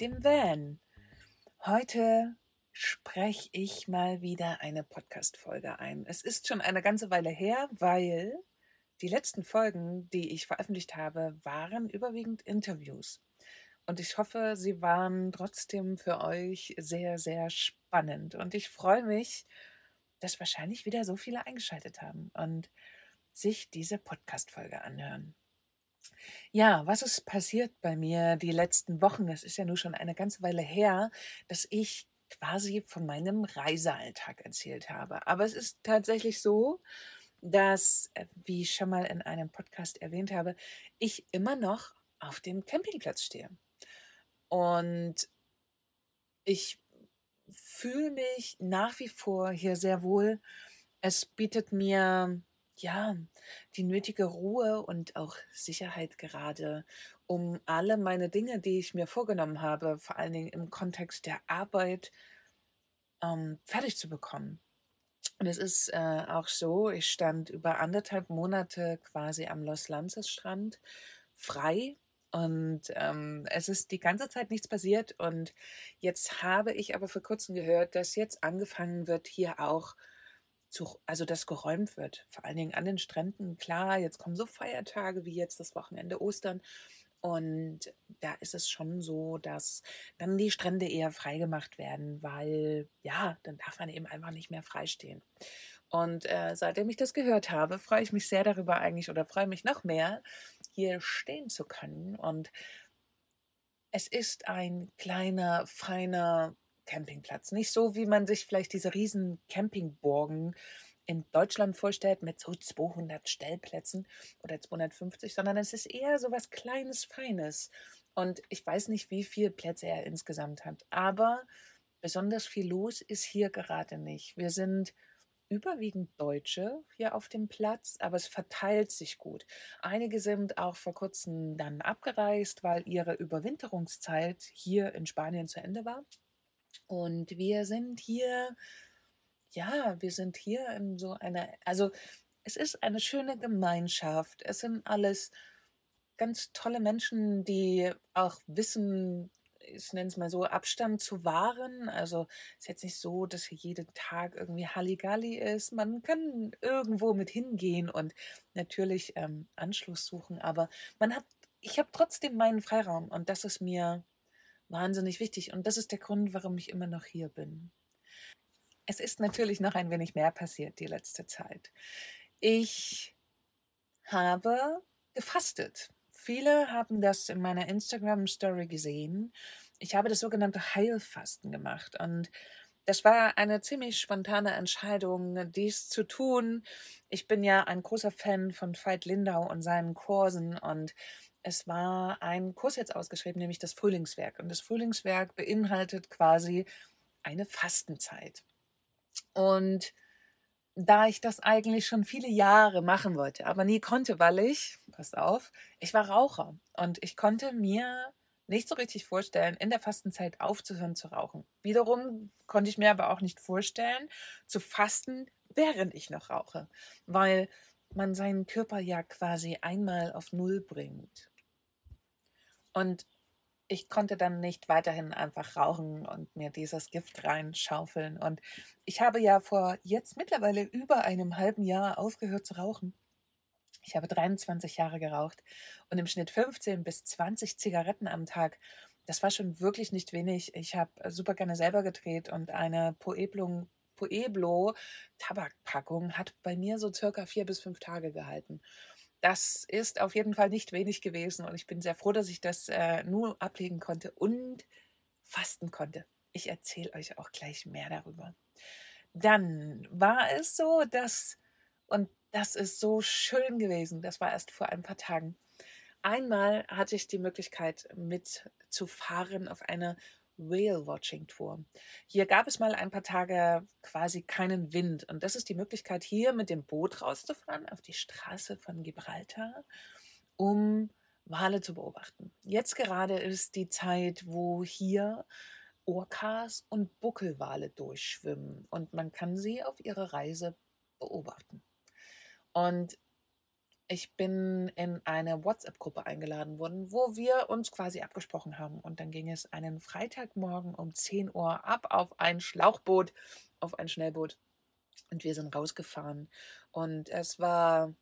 dem Van. Heute spreche ich mal wieder eine Podcast-Folge ein. Es ist schon eine ganze Weile her, weil die letzten Folgen, die ich veröffentlicht habe, waren überwiegend Interviews. Und ich hoffe, sie waren trotzdem für euch sehr, sehr spannend. Und ich freue mich, dass wahrscheinlich wieder so viele eingeschaltet haben und sich diese Podcast-Folge anhören. Ja, was ist passiert bei mir die letzten Wochen? Das ist ja nun schon eine ganze Weile her, dass ich quasi von meinem Reisealltag erzählt habe. Aber es ist tatsächlich so, dass, äh, wie ich schon mal in einem Podcast erwähnt habe, ich immer noch auf dem Campingplatz stehe. Und ich fühle mich nach wie vor hier sehr wohl. Es bietet mir ja, die nötige Ruhe und auch Sicherheit gerade, um alle meine Dinge, die ich mir vorgenommen habe, vor allen Dingen im Kontext der Arbeit, ähm, fertig zu bekommen. Und es ist äh, auch so, ich stand über anderthalb Monate quasi am Los Lances Strand frei und ähm, es ist die ganze Zeit nichts passiert. Und jetzt habe ich aber vor kurzem gehört, dass jetzt angefangen wird, hier auch zu, also das geräumt wird, vor allen Dingen an den Stränden. Klar, jetzt kommen so Feiertage wie jetzt das Wochenende Ostern. Und da ist es schon so, dass dann die Strände eher freigemacht werden, weil ja, dann darf man eben einfach nicht mehr freistehen. Und äh, seitdem ich das gehört habe, freue ich mich sehr darüber eigentlich oder freue mich noch mehr, hier stehen zu können. Und es ist ein kleiner, feiner Campingplatz. Nicht so, wie man sich vielleicht diese riesen Campingburgen in Deutschland vorstellt mit so 200 Stellplätzen oder 250, sondern es ist eher so was Kleines, Feines. Und ich weiß nicht, wie viele Plätze er insgesamt hat, aber besonders viel los ist hier gerade nicht. Wir sind überwiegend Deutsche hier auf dem Platz, aber es verteilt sich gut. Einige sind auch vor kurzem dann abgereist, weil ihre Überwinterungszeit hier in Spanien zu Ende war. Und wir sind hier, ja, wir sind hier in so einer, also es ist eine schöne Gemeinschaft. Es sind alles ganz tolle Menschen, die auch wissen, ich nenne es mal so, Abstand zu wahren. Also es ist jetzt nicht so, dass hier jeden Tag irgendwie Halligalli ist. Man kann irgendwo mit hingehen und natürlich ähm, Anschluss suchen, aber man hat, ich habe trotzdem meinen Freiraum und das ist mir wahnsinnig wichtig. Und das ist der Grund, warum ich immer noch hier bin. Es ist natürlich noch ein wenig mehr passiert die letzte Zeit. Ich habe gefastet. Viele haben das in meiner Instagram-Story gesehen. Ich habe das sogenannte Heilfasten gemacht und das war eine ziemlich spontane Entscheidung, dies zu tun. Ich bin ja ein großer Fan von Veit Lindau und seinen Kursen und es war ein Kurs jetzt ausgeschrieben, nämlich das Frühlingswerk. Und das Frühlingswerk beinhaltet quasi eine Fastenzeit. Und da ich das eigentlich schon viele Jahre machen wollte, aber nie konnte, weil ich, passt auf, ich war Raucher und ich konnte mir nicht so richtig vorstellen, in der Fastenzeit aufzuhören zu rauchen. Wiederum konnte ich mir aber auch nicht vorstellen, zu fasten, während ich noch rauche, weil man seinen Körper ja quasi einmal auf Null bringt. Und ich konnte dann nicht weiterhin einfach rauchen und mir dieses Gift reinschaufeln. Und ich habe ja vor jetzt mittlerweile über einem halben Jahr aufgehört zu rauchen. Ich habe 23 Jahre geraucht und im Schnitt 15 bis 20 Zigaretten am Tag. Das war schon wirklich nicht wenig. Ich habe super gerne selber gedreht und eine Pueblo, Pueblo Tabakpackung hat bei mir so circa vier bis fünf Tage gehalten das ist auf jeden Fall nicht wenig gewesen und ich bin sehr froh, dass ich das äh, nur ablegen konnte und fasten konnte. Ich erzähle euch auch gleich mehr darüber. Dann war es so, dass, und das ist so schön gewesen, das war erst vor ein paar Tagen. Einmal hatte ich die Möglichkeit mitzufahren auf einer Whale-Watching-Tour. Hier gab es mal ein paar Tage quasi keinen Wind und das ist die Möglichkeit, hier mit dem Boot rauszufahren auf die Straße von Gibraltar, um Wale zu beobachten. Jetzt gerade ist die Zeit, wo hier Orcas und Buckelwale durchschwimmen und man kann sie auf ihrer Reise beobachten. Und ich bin in eine WhatsApp-Gruppe eingeladen worden, wo wir uns quasi abgesprochen haben. Und dann ging es einen Freitagmorgen um 10 Uhr ab auf ein Schlauchboot, auf ein Schnellboot. Und wir sind rausgefahren. Und es war,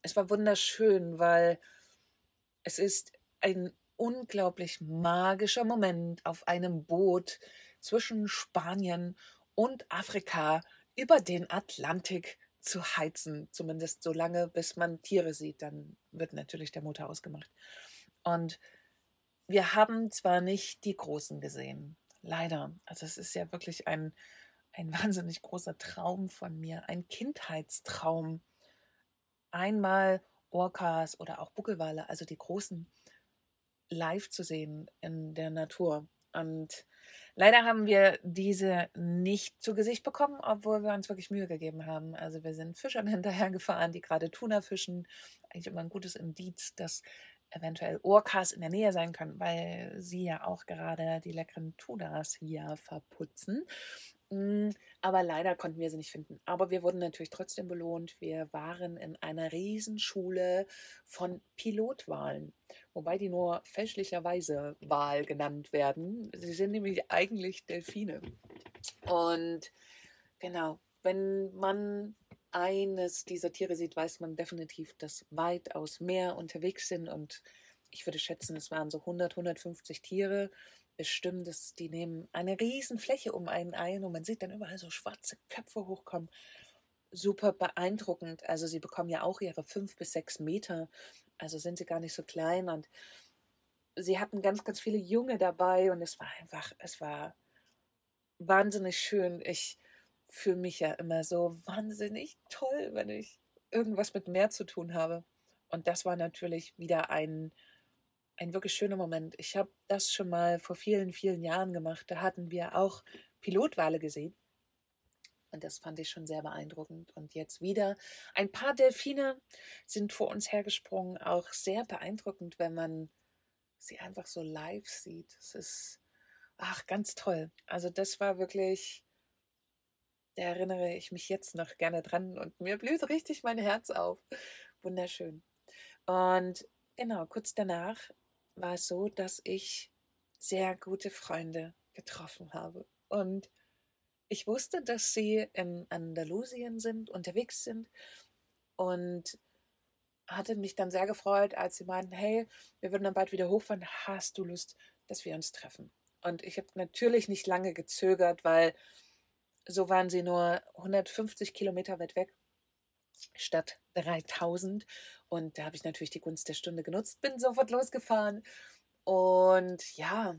es war wunderschön, weil es ist ein unglaublich magischer Moment auf einem Boot zwischen Spanien und Afrika über den Atlantik zu heizen, zumindest so lange, bis man Tiere sieht. Dann wird natürlich der Motor ausgemacht. Und wir haben zwar nicht die Großen gesehen, leider. Also es ist ja wirklich ein, ein wahnsinnig großer Traum von mir, ein Kindheitstraum. Einmal Orcas oder auch Buckelwale, also die großen, live zu sehen in der Natur. Und Leider haben wir diese nicht zu Gesicht bekommen, obwohl wir uns wirklich Mühe gegeben haben. Also wir sind Fischern hinterhergefahren, die gerade Tuna fischen. Eigentlich immer ein gutes Indiz, dass eventuell Orcas in der Nähe sein können, weil sie ja auch gerade die leckeren Tunas hier verputzen. Mm, aber leider konnten wir sie nicht finden. Aber wir wurden natürlich trotzdem belohnt. Wir waren in einer Riesenschule von Pilotwahlen, wobei die nur fälschlicherweise Wal genannt werden. Sie sind nämlich eigentlich Delfine. Und genau, wenn man eines dieser Tiere sieht, weiß man definitiv, dass weitaus mehr unterwegs sind. Und ich würde schätzen, es waren so 100, 150 Tiere bestimmt, dass die nehmen eine riesen Fläche um einen ein und man sieht dann überall so schwarze Köpfe hochkommen. Super beeindruckend. Also sie bekommen ja auch ihre fünf bis sechs Meter. Also sind sie gar nicht so klein und sie hatten ganz, ganz viele Junge dabei und es war einfach, es war wahnsinnig schön. Ich fühle mich ja immer so wahnsinnig toll, wenn ich irgendwas mit Meer zu tun habe. Und das war natürlich wieder ein, ein wirklich schöner Moment. Ich habe das schon mal vor vielen, vielen Jahren gemacht. Da hatten wir auch Pilotwale gesehen. Und das fand ich schon sehr beeindruckend. Und jetzt wieder ein paar Delfine sind vor uns hergesprungen. Auch sehr beeindruckend, wenn man sie einfach so live sieht. Es ist, ach, ganz toll. Also das war wirklich, da erinnere ich mich jetzt noch gerne dran und mir blüht richtig mein Herz auf. Wunderschön. Und genau, kurz danach war es so, dass ich sehr gute Freunde getroffen habe. Und ich wusste, dass sie in Andalusien sind, unterwegs sind und hatte mich dann sehr gefreut, als sie meinten, hey, wir würden dann bald wieder hochfahren. Hast du Lust, dass wir uns treffen? Und ich habe natürlich nicht lange gezögert, weil so waren sie nur 150 Kilometer weit weg statt 3000. Und da habe ich natürlich die Gunst der Stunde genutzt, bin sofort losgefahren. Und ja,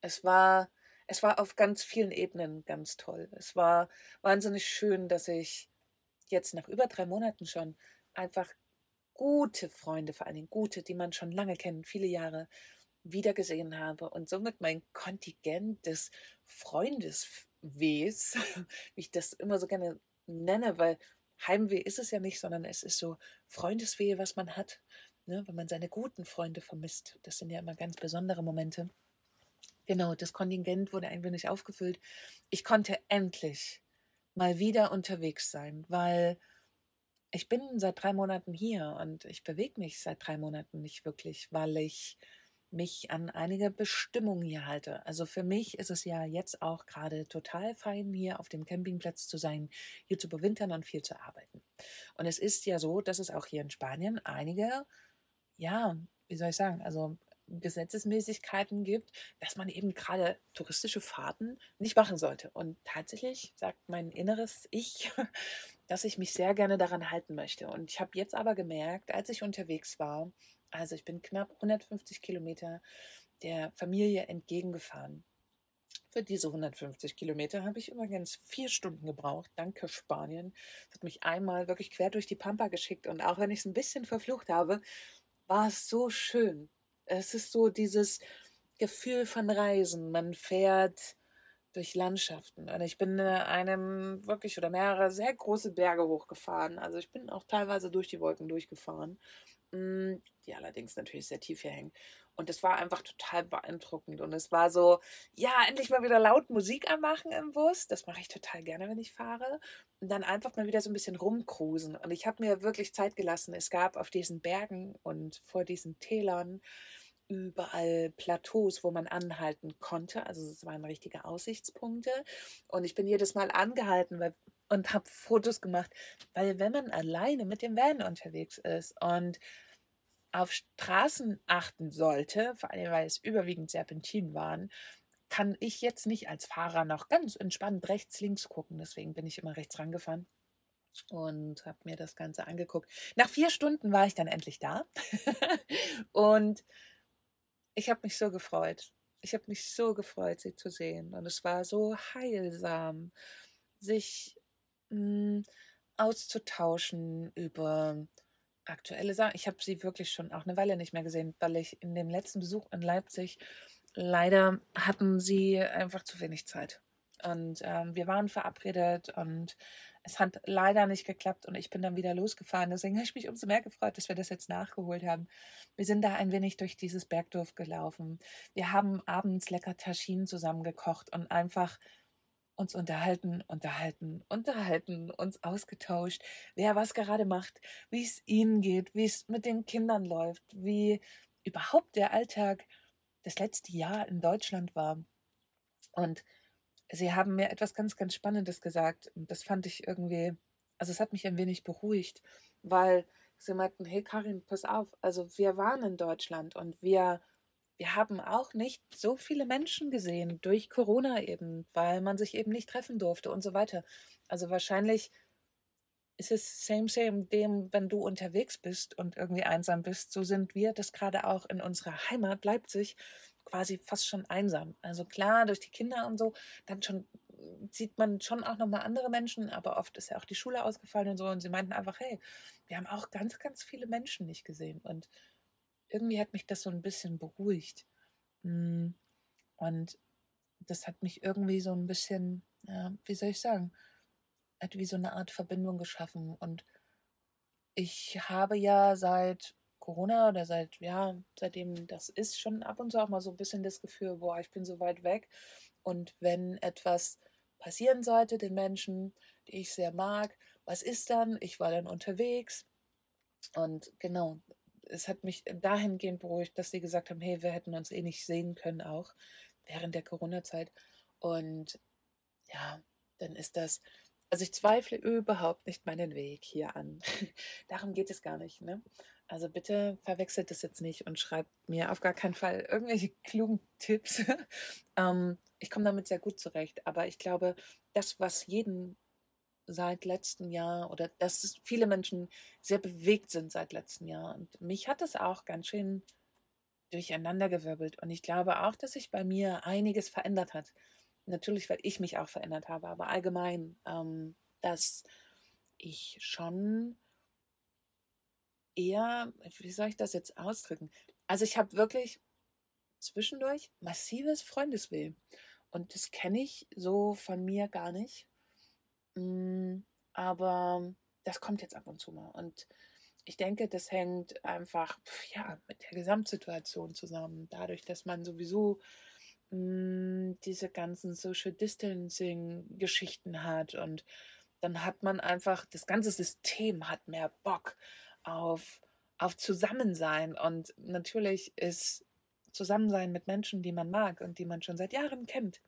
es war, es war auf ganz vielen Ebenen ganz toll. Es war wahnsinnig schön, dass ich jetzt nach über drei Monaten schon einfach gute Freunde, vor allen Dingen gute, die man schon lange kennt, viele Jahre, wiedergesehen habe und somit mein Kontingent des Freundeswehs, wie ich das immer so gerne nenne, weil Heimweh ist es ja nicht, sondern es ist so Freundesweh, was man hat, ne, wenn man seine guten Freunde vermisst. Das sind ja immer ganz besondere Momente. Genau, das Kontingent wurde ein wenig aufgefüllt. Ich konnte endlich mal wieder unterwegs sein, weil ich bin seit drei Monaten hier und ich bewege mich seit drei Monaten nicht wirklich, weil ich mich an einige Bestimmungen hier halte. Also für mich ist es ja jetzt auch gerade total fein, hier auf dem Campingplatz zu sein, hier zu bewintern und viel zu arbeiten. Und es ist ja so, dass es auch hier in Spanien einige, ja, wie soll ich sagen, also Gesetzesmäßigkeiten gibt, dass man eben gerade touristische Fahrten nicht machen sollte. Und tatsächlich sagt mein inneres Ich, dass ich mich sehr gerne daran halten möchte. Und ich habe jetzt aber gemerkt, als ich unterwegs war, also ich bin knapp 150 Kilometer der Familie entgegengefahren. Für diese 150 Kilometer habe ich übrigens vier Stunden gebraucht. Danke Spanien. Das hat mich einmal wirklich quer durch die Pampa geschickt. Und auch wenn ich es ein bisschen verflucht habe, war es so schön. Es ist so dieses Gefühl von Reisen. Man fährt durch Landschaften. Und ich bin einem wirklich oder mehrere sehr große Berge hochgefahren. Also ich bin auch teilweise durch die Wolken durchgefahren. Die allerdings natürlich sehr tief hier hängen. Und es war einfach total beeindruckend. Und es war so, ja, endlich mal wieder laut Musik anmachen im Bus. Das mache ich total gerne, wenn ich fahre. Und dann einfach mal wieder so ein bisschen rumcruisen. Und ich habe mir wirklich Zeit gelassen. Es gab auf diesen Bergen und vor diesen Tälern überall Plateaus, wo man anhalten konnte. Also es waren richtige Aussichtspunkte. Und ich bin jedes Mal angehalten weil, und habe Fotos gemacht, weil wenn man alleine mit dem Van unterwegs ist und auf Straßen achten sollte, vor allem weil es überwiegend Serpentin waren, kann ich jetzt nicht als Fahrer noch ganz entspannt rechts, links gucken. Deswegen bin ich immer rechts rangefahren und habe mir das Ganze angeguckt. Nach vier Stunden war ich dann endlich da und ich habe mich so gefreut. Ich habe mich so gefreut, sie zu sehen. Und es war so heilsam, sich auszutauschen über aktuelle Sachen. Ich habe sie wirklich schon auch eine Weile nicht mehr gesehen, weil ich in dem letzten Besuch in Leipzig leider hatten sie einfach zu wenig Zeit. Und ähm, wir waren verabredet und es hat leider nicht geklappt und ich bin dann wieder losgefahren. Deswegen habe ich mich umso mehr gefreut, dass wir das jetzt nachgeholt haben. Wir sind da ein wenig durch dieses Bergdorf gelaufen. Wir haben abends lecker Taschinen zusammengekocht und einfach uns unterhalten, unterhalten, unterhalten, uns ausgetauscht, wer was gerade macht, wie es ihnen geht, wie es mit den Kindern läuft, wie überhaupt der Alltag das letzte Jahr in Deutschland war. Und sie haben mir etwas ganz, ganz Spannendes gesagt. Und das fand ich irgendwie, also es hat mich ein wenig beruhigt, weil sie meinten, hey Karin, pass auf, also wir waren in Deutschland und wir wir haben auch nicht so viele Menschen gesehen durch Corona eben, weil man sich eben nicht treffen durfte und so weiter. Also wahrscheinlich ist es same, same dem, wenn du unterwegs bist und irgendwie einsam bist. So sind wir das gerade auch in unserer Heimat Leipzig quasi fast schon einsam. Also klar, durch die Kinder und so, dann schon sieht man schon auch nochmal andere Menschen, aber oft ist ja auch die Schule ausgefallen und so. Und sie meinten einfach, hey, wir haben auch ganz, ganz viele Menschen nicht gesehen. Und irgendwie hat mich das so ein bisschen beruhigt. Hm, und das hat mich irgendwie so ein bisschen, wie soll ich sagen, hat wie so eine Art Verbindung geschaffen. Und ich habe ja seit Corona oder seit, ja, seitdem das ist, schon ab und zu auch mal so ein bisschen das Gefühl, boah, ich bin so weit weg. Und wenn etwas passieren sollte den Menschen, die ich sehr mag, was ist dann? Ich war dann unterwegs. Und genau, es hat mich dahingehend beruhigt, dass sie gesagt haben, hey, wir hätten uns eh nicht sehen können, auch während der Corona-Zeit. Und ja, dann ist das, also ich zweifle überhaupt nicht meinen Weg hier an. Darum geht es gar nicht. Ne? Also bitte verwechselt das jetzt nicht und schreibt mir auf gar keinen Fall irgendwelche klugen Tipps. ähm, ich komme damit sehr gut zurecht, aber ich glaube, das, was jeden seit letztem Jahr oder dass viele Menschen sehr bewegt sind seit letztem Jahr. Und mich hat es auch ganz schön durcheinandergewirbelt. Und ich glaube auch, dass sich bei mir einiges verändert hat. Natürlich, weil ich mich auch verändert habe, aber allgemein, ähm, dass ich schon eher, wie soll ich das jetzt ausdrücken? Also ich habe wirklich zwischendurch massives Freundesweh. Und das kenne ich so von mir gar nicht. Mm, aber das kommt jetzt ab und zu mal. Und ich denke, das hängt einfach ja, mit der Gesamtsituation zusammen. Dadurch, dass man sowieso mh, mm, diese ganzen Social Distancing-Geschichten hat. Und dann hat man einfach, das ganze System hat mehr Bock auf, auf Zusammensein. Und natürlich ist Zusammensein mit Menschen, die man mag und die man schon seit Jahren kennt,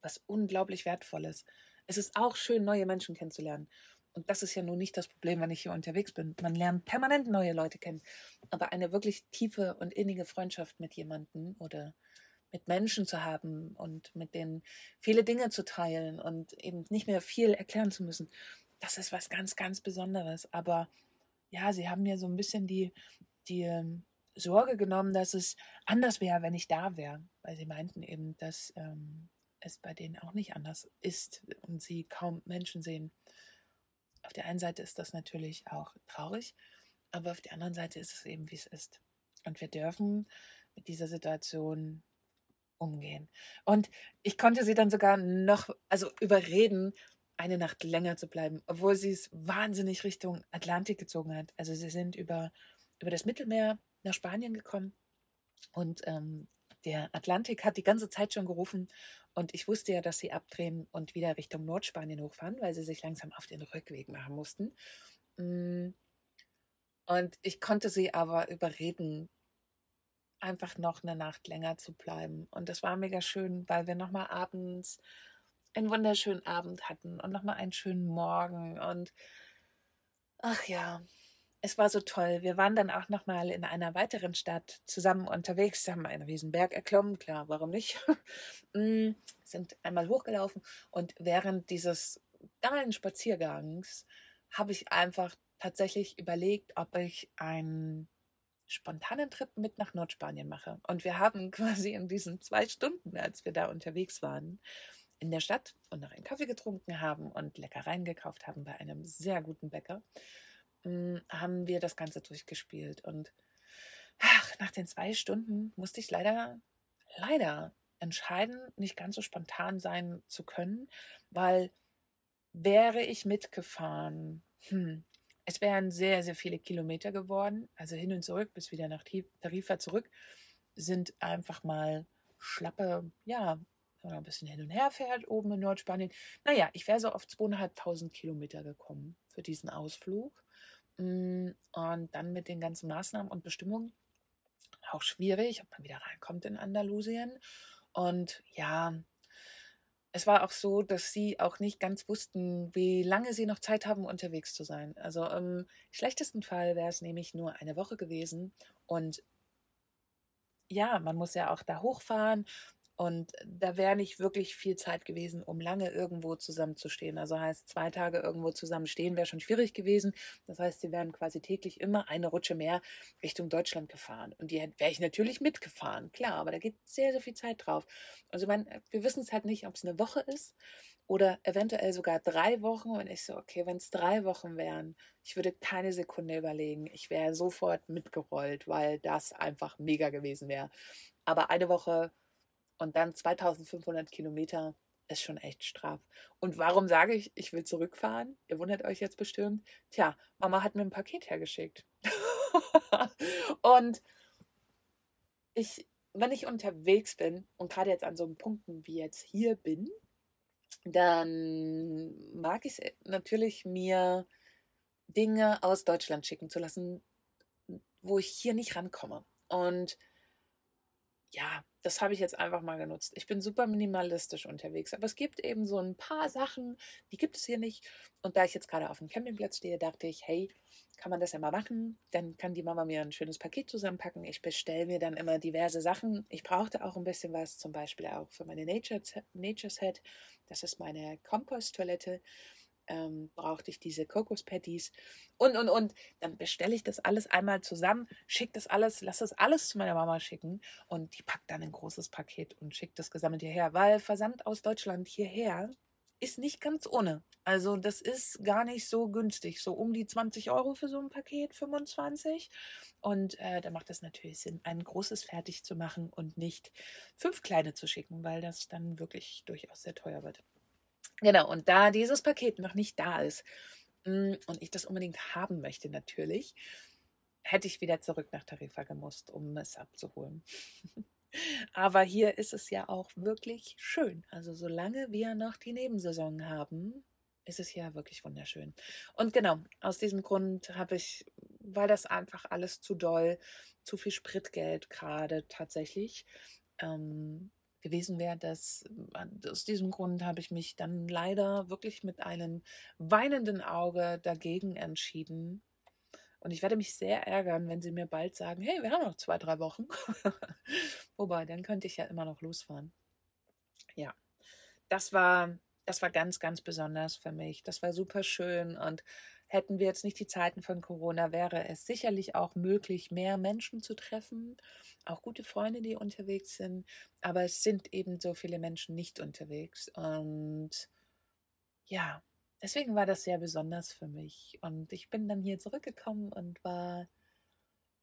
was unglaublich wertvolles. Es ist auch schön, neue Menschen kennenzulernen. Und das ist ja nun nicht das Problem, wenn ich hier unterwegs bin. Man lernt permanent neue Leute kennen. Aber eine wirklich tiefe und innige Freundschaft mit jemandem oder mit Menschen zu haben und mit denen viele Dinge zu teilen und eben nicht mehr viel erklären zu müssen, das ist was ganz, ganz Besonderes. Aber ja, sie haben mir so ein bisschen die, die ähm, Sorge genommen, dass es anders wäre, wenn ich da wäre. Weil sie meinten eben, dass ähm, es bei denen auch nicht anders ist und sie kaum Menschen sehen. Auf der einen Seite ist das natürlich auch traurig, aber auf der anderen Seite ist es eben, wie es ist. Und wir dürfen mit dieser Situation umgehen. Und ich konnte sie dann sogar noch, also überreden, eine Nacht länger zu bleiben, obwohl sie es wahnsinnig Richtung Atlantik gezogen hat. Also sie sind über, über das Mittelmeer nach Spanien gekommen Und ähm, der Atlantik hat die ganze Zeit schon gerufen und ich wusste ja, dass sie abdrehen und wieder Richtung Nordspanien hochfahren, weil sie sich langsam auf den Rückweg machen mussten. Mm. Und ich konnte sie aber überreden, einfach noch eine Nacht länger zu bleiben. Und das war mega schön, weil wir nochmal abends einen wunderschönen Abend hatten und nochmal einen schönen Morgen. Und ach ja, es war so toll. Wir waren dann auch nochmal in einer weiteren Stadt zusammen unterwegs, haben einen Riesenberg erklommen, klar, warum nicht? Mm, sind einmal hochgelaufen und während dieses geilen Spaziergangs habe ich einfach tatsächlich überlegt, ob ich einen spontanen Trip mit nach Nordspanien mache. Und wir haben quasi in diesen zwei Stunden, als wir da unterwegs waren, in der Stadt und noch einen Kaffee getrunken haben und Leckereien gekauft haben bei einem sehr guten Bäcker, hm, haben wir das Ganze durchgespielt. Und ach, nach den zwei Stunden musste ich leider, leider entscheiden, nicht ganz so spontan sein zu können, weil wäre ich mitgefahren, hm, es wären sehr, sehr viele Kilometer geworden, also hin und zurück bis wieder nach Tarifa zurück, sind einfach mal schlappe, ja, wenn man ein bisschen hin und her fährt, oben in Nordspanien. Naja, ich wäre so auf zweieinhalbtausend Kilometer gekommen für diesen Ausflug. Mm, und dann mit den ganzen Maßnahmen und Bestimmungen auch schwierig, ob man wieder reinkommt in Andalusien. Und ja, es war auch so, dass sie auch nicht ganz wussten, wie lange sie noch Zeit haben, unterwegs zu sein. Also im schlechtesten Fall wäre es nämlich nur eine Woche gewesen. Und ja, man muss ja auch da hochfahren und da wäre nicht wirklich viel Zeit gewesen, um lange irgendwo zusammenzustehen. Also heißt, zwei Tage irgendwo zusammenstehen wäre schon schwierig gewesen. Das heißt, sie wären quasi täglich immer eine Rutsche mehr Richtung Deutschland gefahren. Und die wäre ich natürlich mitgefahren, klar, aber da geht sehr, sehr viel Zeit drauf. Also man, wir wissen es halt nicht, ob es eine Woche ist oder eventuell sogar drei Wochen. Und ich so, okay, wenn es drei Wochen wären, ich würde keine Sekunde überlegen. Ich wäre sofort mitgerollt, weil das einfach mega gewesen wäre. Aber eine Woche und dann 2500 Kilometer ist schon echt straff. Und warum sage ich, ich will zurückfahren? Ihr wundert euch jetzt bestimmt. Tja, Mama hat mir ein Paket hergeschickt. und ich, wenn ich unterwegs bin und gerade jetzt an so einem Punkten wie jetzt hier bin, dann mag ich es natürlich mir Dinge aus Deutschland schicken zu lassen, wo ich hier nicht rankomme. Und ja, das habe ich jetzt einfach mal genutzt. Ich bin super minimalistisch unterwegs, aber es gibt eben so ein paar Sachen, die gibt es hier nicht. Und da ich jetzt gerade auf dem Campingplatz stehe, dachte ich, hey, kann man das ja mal machen? Dann kann die Mama mir ein schönes Paket zusammenpacken. Ich bestelle mir dann immer diverse Sachen. Ich brauchte auch ein bisschen was, zum Beispiel auch für meine Nature, Nature Set. Das ist meine Komposttoilette ähm, brauchte ich diese Kokospatties und, und, und. Dann bestelle ich das alles einmal zusammen, schicke das alles, lasse das alles zu meiner Mama schicken und die packt dann ein großes Paket und schickt das gesammelt hierher, weil Versand aus Deutschland hierher ist nicht ganz ohne. Also das ist gar nicht so günstig. So um die 20 Euro für so ein Paket, 25. Und äh, da macht es natürlich Sinn, ein großes fertig zu machen und nicht fünf kleine zu schicken, weil das dann wirklich durchaus sehr teuer wird. Genau, und da dieses Paket noch nicht da ist mm, und ich das unbedingt haben möchte natürlich, hätte ich wieder zurück nach Tarifa gemusst, um es abzuholen. Aber hier ist es ja auch wirklich schön. Also solange wir noch die Nebensaison haben, ist es ja wirklich wunderschön. Und genau, aus diesem Grund habe ich, weil das einfach alles zu doll, zu viel Spritgeld gerade tatsächlich, ähm, gewesen wäre, dass äh, aus diesem Grund habe ich mich dann leider wirklich mit einem weinenden Auge dagegen entschieden. Und ich werde mich sehr ärgern, wenn sie mir bald sagen, hey, wir haben noch zwei, drei Wochen. Wobei, dann könnte ich ja immer noch losfahren. Ja, das war, das war ganz, ganz besonders für mich. Das war super schön und Hätten wir jetzt nicht die Zeiten von Corona, wäre es sicherlich auch möglich, mehr Menschen zu treffen, auch gute Freunde, die unterwegs sind. Aber es sind eben so viele Menschen nicht unterwegs. Und ja, deswegen war das sehr besonders für mich. Und ich bin dann hier zurückgekommen und war,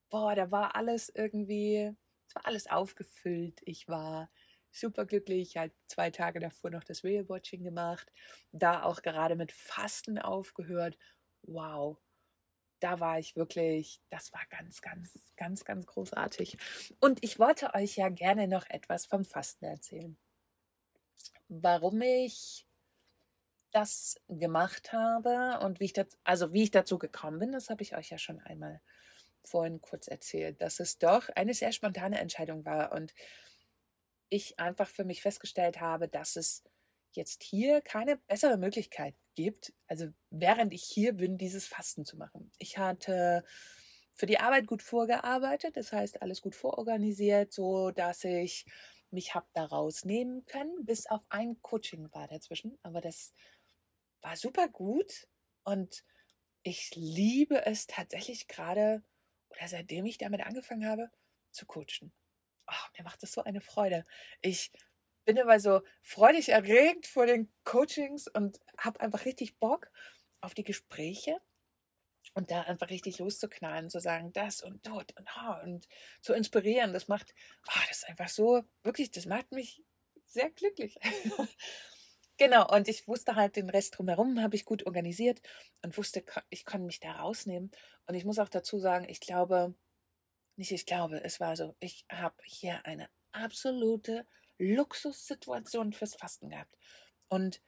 boah, da war alles irgendwie, es war alles aufgefüllt. Ich war super glücklich. Ich habe zwei Tage davor noch das Real Watching gemacht, da auch gerade mit Fasten aufgehört wow, da war ich wirklich, das war ganz, ganz, ganz, ganz großartig. Und ich wollte euch ja gerne noch etwas vom Fasten erzählen. Warum ich das gemacht habe und wie ich das, also wie ich dazu gekommen bin, das habe ich euch ja schon einmal vorhin kurz erzählt, dass es doch eine sehr spontane Entscheidung war und ich einfach für mich festgestellt habe, dass es jetzt hier keine bessere Möglichkeit gibt, also während ich hier bin, dieses Fasten zu machen. Ich hatte für die Arbeit gut vorgearbeitet, das heißt alles gut vororganisiert, so dass ich mich habe da rausnehmen können, bis auf ein Coaching war dazwischen, aber das war super gut und ich liebe es tatsächlich gerade oder seitdem ich damit angefangen habe zu coachen. Oh, mir macht das so eine Freude. Ich bin immer so freudig erregt vor den Coachings und habe einfach richtig Bock auf die Gespräche und da einfach richtig loszuknallen, zu sagen, das und dort und ha und zu inspirieren. Das macht, oh, das ist einfach so, wirklich, das macht mich sehr glücklich. genau, und ich wusste halt den Rest drumherum, habe ich gut organisiert und wusste, ich kann mich da rausnehmen. Und ich muss auch dazu sagen, ich glaube, nicht ich glaube, es war so, ich habe hier eine absolute Luxussituation fürs Fasten gehabt. Und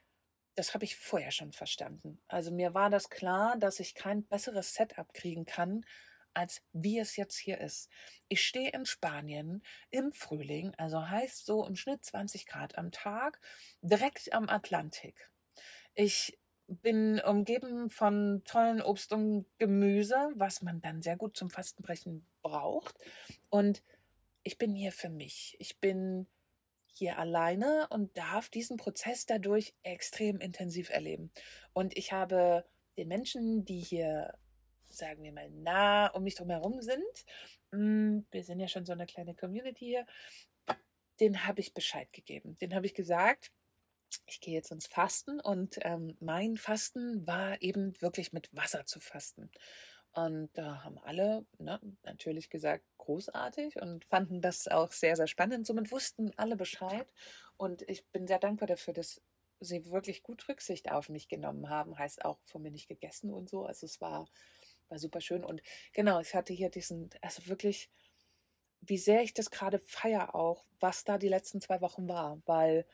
das habe ich vorher schon verstanden. Also mir war das klar, dass ich kein besseres Setup kriegen kann, als wie es jetzt hier ist. Ich stehe in Spanien im Frühling, also heißt so im Schnitt 20 Grad am Tag, direkt am Atlantik. Ich bin umgeben von tollen Obst und Gemüse, was man dann sehr gut zum Fastenbrechen braucht. Und ich bin hier für mich. Ich bin hier alleine und darf diesen Prozess dadurch extrem intensiv erleben. Und ich habe den Menschen, die hier, sagen wir mal, nah um mich drum herum sind, hm, wir sind ja schon so eine kleine Community hier, den habe ich Bescheid gegeben. Den habe ich gesagt, ich gehe jetzt ins Fasten und ähm, mein Fasten war eben wirklich mit Wasser zu fasten. Und da haben alle ne, natürlich gesagt, großartig und fanden das auch sehr, sehr spannend. Somit wussten alle Bescheid. Und ich bin sehr dankbar dafür, dass sie wirklich gut Rücksicht auf mich genommen haben. Heißt auch von mir nicht gegessen und so. Also es war, war super schön. Und genau, ich hatte hier diesen, also wirklich, wie sehr ich das gerade feiere auch, was da die letzten zwei Wochen war. Weil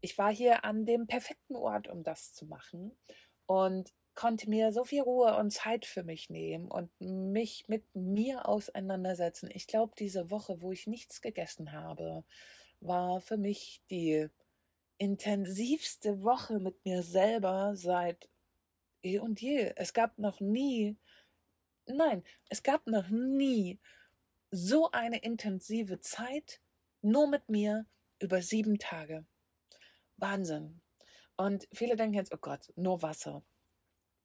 ich war hier an dem perfekten Ort, um das zu machen. Und konnte mir so viel Ruhe und Zeit für mich nehmen und mich mit mir auseinandersetzen. Ich glaube, diese Woche, wo ich nichts gegessen habe, war für mich die intensivste Woche mit mir selber seit eh und je. Es gab noch nie, nein, es gab noch nie so eine intensive Zeit nur mit mir über sieben Tage. Wahnsinn. Und viele denken jetzt, oh Gott, nur Wasser.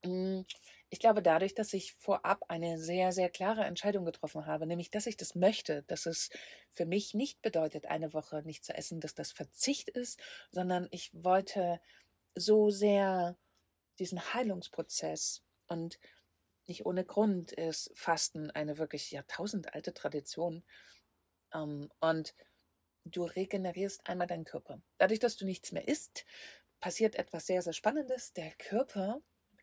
Hm, ich glaube, dadurch, dass ich vorab eine sehr, sehr klare Entscheidung getroffen habe, nämlich, dass ich das möchte, dass es für mich nicht bedeutet, eine Woche nicht zu essen, dass das Verzicht ist, sondern ich wollte so sehr diesen Heilungsprozess und nicht ohne Grund ist Fasten eine wirklich jahrtausendalte Tradition. Ähm, und du regenerierst einmal deinen Körper. Dadurch, dass du nichts mehr isst, passiert etwas sehr, sehr Spannendes. Der Körper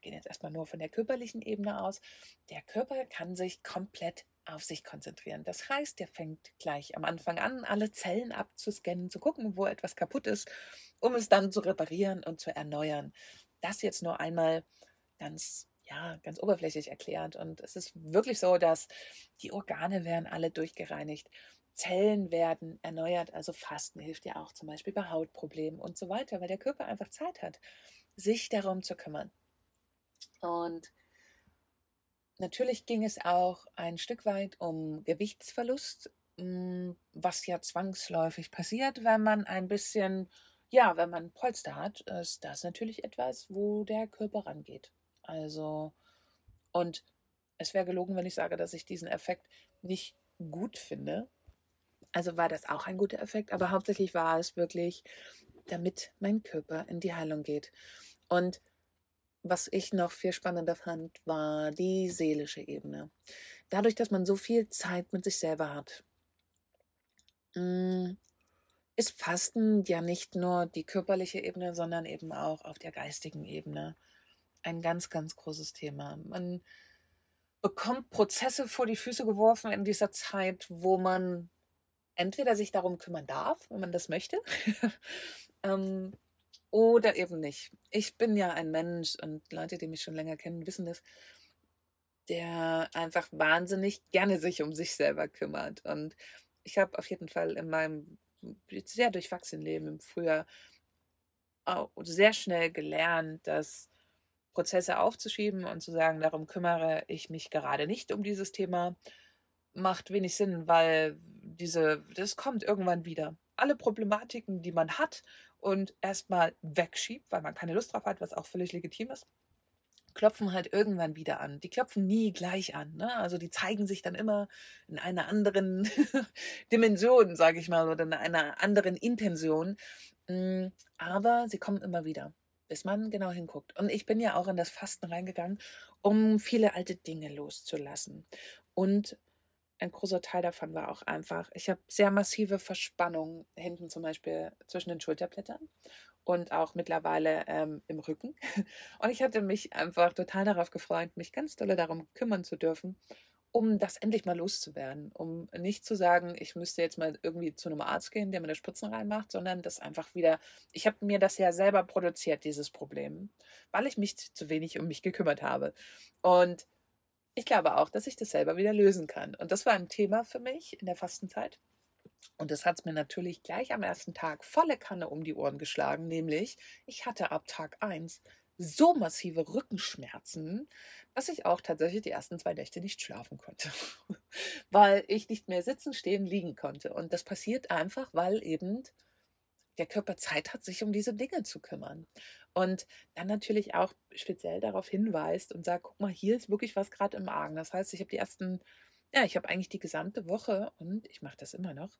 gehen jetzt erstmal nur von der körperlichen Ebene aus, der Körper kann sich komplett auf sich konzentrieren. Das heißt, der fängt gleich am Anfang an, alle Zellen abzuscannen, zu gucken, wo etwas kaputt ist, um es dann zu reparieren und zu erneuern. Das jetzt nur einmal ganz ja, ganz oberflächlich erklärt. Und es ist wirklich so, dass die Organe werden alle durchgereinigt. Zellen werden erneuert, also Fasten hilft ja auch zum Beispiel bei Hautproblemen und so weiter, weil der Körper einfach Zeit hat, sich darum zu kümmern. Und natürlich ging es auch ein Stück weit um Gewichtsverlust, hm, was ja zwangsläufig passiert, wenn man ein bisschen, ja, wenn man Polster hat, ist das natürlich etwas, wo der Körper rangeht. Also, und es wäre gelogen, wenn ich sage, dass ich diesen Effekt nicht gut finde. Also war das auch ein guter Effekt, aber hauptsächlich war es wirklich, damit mein Körper in die Heilung geht. Und was ich noch viel spannender fand, war die seelische Ebene. Dadurch, dass man so viel Zeit mit sich selber hat, mm, ist Fasten ja nicht nur die körperliche Ebene, sondern eben auch auf der geistigen Ebene ein ganz, ganz großes Thema. Man bekommt Prozesse vor die Füße geworfen in dieser Zeit, wo man entweder sich darum kümmern darf, wenn man das möchte, ähm, oder eben nicht. Ich bin ja ein Mensch und Leute, die mich schon länger kennen, wissen das, der einfach wahnsinnig gerne sich um sich selber kümmert. Und ich habe auf jeden Fall in meinem sehr durchwachsenen Leben im Frühjahr sehr schnell gelernt, dass Prozesse aufzuschieben und zu sagen, darum kümmere ich mich gerade nicht um dieses Thema, macht wenig Sinn, weil diese, das kommt irgendwann wieder. Alle Problematiken, die man hat und erstmal wegschiebt, weil man keine Lust drauf hat, was auch völlig legitim ist, klopfen halt irgendwann wieder an. Die klopfen nie gleich an. Ne? Also die zeigen sich dann immer in einer anderen Dimension, sage ich mal, oder in einer anderen Intention. Mm, aber sie kommen immer wieder, bis man genau hinguckt. Und ich bin ja auch in das Fasten reingegangen, um viele alte Dinge loszulassen. Und ein großer Teil davon war auch einfach, ich habe sehr massive Verspannungen hinten zum Beispiel zwischen den Schulterblättern und auch mittlerweile ähm, im Rücken. Und ich hatte mich einfach total darauf gefreut, mich ganz doll darum kümmern zu dürfen, um das endlich mal loszuwerden. Um nicht zu sagen, ich müsste jetzt mal irgendwie zu einem Arzt gehen, der mir da Spritzen reinmacht, sondern das einfach wieder, ich habe mir das ja selber produziert, dieses Problem, weil ich mich zu wenig um mich gekümmert habe. Und ich glaube auch, dass ich das selber wieder lösen kann. Und das war ein Thema für mich in der Fastenzeit. Und das hat es mir natürlich gleich am ersten Tag volle Kanne um die Ohren geschlagen, nämlich ich hatte ab Tag 1 so massive Rückenschmerzen, dass ich auch tatsächlich die ersten zwei Nächte nicht schlafen konnte, weil ich nicht mehr sitzen, stehen, liegen konnte. Und das passiert einfach, weil eben der Körper Zeit hat, sich um diese Dinge zu kümmern. Und dann natürlich auch speziell darauf hinweist und sagt, guck mal, hier ist wirklich was gerade im Argen. Das heißt, ich habe die ersten, ja, ich habe eigentlich die gesamte Woche und ich mache das immer noch,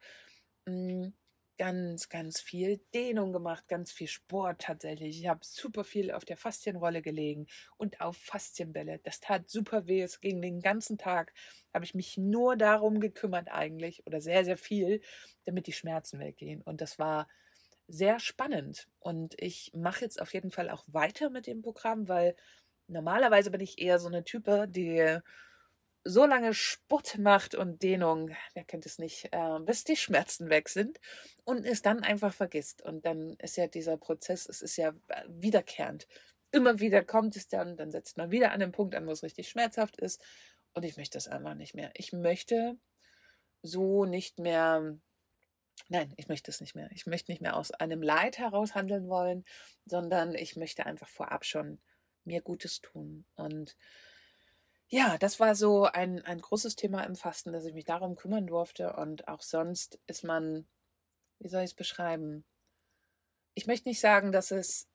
hm, ganz, ganz viel Dehnung gemacht, ganz viel Sport tatsächlich. Ich habe super viel auf der Faszienrolle gelegen und auf Faszienbälle. Das tat super weh. Es ging den ganzen Tag. Habe ich mich nur darum gekümmert eigentlich oder sehr, sehr viel, damit die Schmerzen weggehen. Und das war sehr spannend. Und ich mache jetzt auf jeden Fall auch weiter mit dem Programm, weil normalerweise bin ich eher so eine Type, die so lange Sport macht und Dehnung, wer kennt es nicht, äh, bis die Schmerzen weg sind und es dann einfach vergisst. Und dann ist ja dieser Prozess, es ist ja äh, wiederkehrend. Immer wieder kommt es dann, dann setzt man wieder an den Punkt an, wo es richtig schmerzhaft ist. Und ich möchte das einfach nicht mehr. Ich möchte so nicht mehr Nein, ich möchte es nicht mehr. Ich möchte nicht mehr aus einem Leid heraus handeln wollen, sondern ich möchte einfach vorab schon mir Gutes tun. Und ja, das war so ein, ein großes Thema im Fasten, dass ich mich darum kümmern durfte. Und auch sonst ist man, wie soll ich es beschreiben? Ich möchte nicht sagen, dass es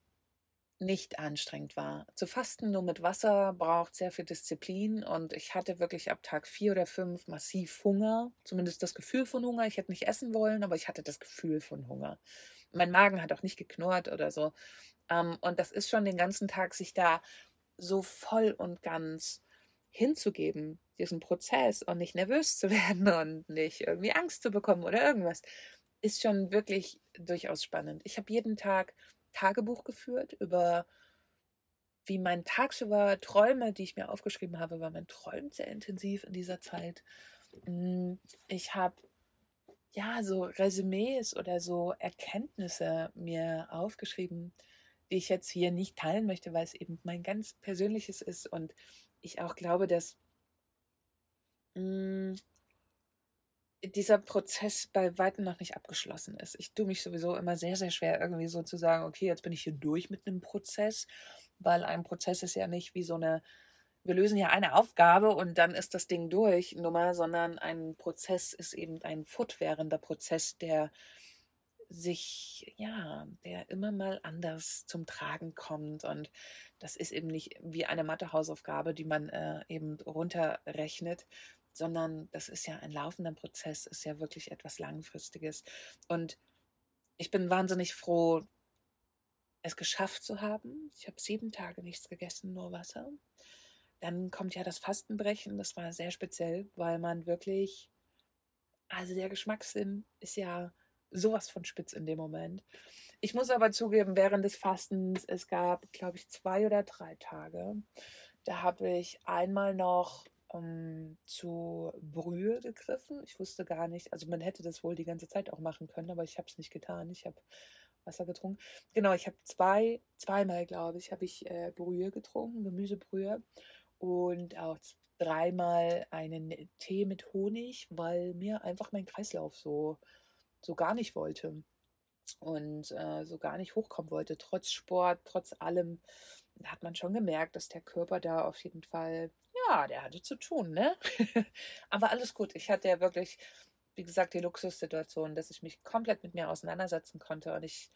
nicht anstrengend war. Zu fasten nur mit Wasser braucht sehr viel Disziplin und ich hatte wirklich ab Tag vier oder fünf massiv Hunger, zumindest das Gefühl von Hunger. Ich hätte nicht essen wollen, aber ich hatte das Gefühl von Hunger. Mein Magen hat auch nicht geknurrt oder so. Ähm, und das ist schon den ganzen Tag, sich da so voll und ganz hinzugeben, diesen Prozess und nicht nervös zu werden und nicht irgendwie Angst zu bekommen oder irgendwas, ist schon wirklich durchaus spannend. Ich habe jeden Tag Tagebuch geführt über wie mein Tag so war, Träume, die ich mir aufgeschrieben habe, weil man träumt sehr intensiv in dieser Zeit. Hm, ich habe ja so Resümees oder so Erkenntnisse mir aufgeschrieben, die ich jetzt hier nicht teilen möchte, weil es eben mein ganz persönliches ist und ich auch glaube, dass mh, hm, dieser Prozess bei weitem noch nicht abgeschlossen ist. Ich tue mich sowieso immer sehr, sehr schwer, irgendwie so zu sagen, okay, jetzt bin ich hier durch mit einem Prozess, weil ein Prozess ist ja nicht wie so eine, wir lösen ja eine Aufgabe und dann ist das Ding durch, Nummer, sondern ein Prozess ist eben ein fortwährender Prozess, der sich, ja, der immer mal anders zum Tragen kommt. Und das ist eben nicht wie eine Mathehausaufgabe, die man äh, eben runterrechnet, sondern das ist ja ein laufender Prozess, ist ja wirklich etwas Langfristiges. Und ich bin wahnsinnig froh, es geschafft zu haben. Ich habe sieben Tage nichts gegessen, nur Wasser. Dann kommt ja das Fastenbrechen. Das war sehr speziell, weil man wirklich, also der Geschmackssinn ist ja sowas von spitz in dem Moment. Ich muss aber zugeben, während des Fastens, es gab, glaube ich, zwei oder drei Tage, da habe ich einmal noch ähm, zu Brühe gegriffen. Ich wusste gar nicht, also man hätte das wohl die ganze Zeit auch machen können, aber ich habe es nicht getan. Ich habe Wasser getrunken. Genau, ich habe zwei, zweimal, glaube ich, habe ich äh, Brühe getrunken, Gemüsebrühe und auch dreimal einen Tee mit Honig, weil mir einfach mein Kreislauf so, so gar nicht wollte und äh, so gar nicht hochkommen wollte, trotz Sport, trotz allem. Da hat man schon gemerkt, dass der Körper da auf jeden Fall, ja, der hatte zu tun, ne? Aber alles gut. Ich hatte ja wirklich, wie gesagt, die Luxussituation, dass ich mich komplett mit mir auseinandersetzen konnte und ich,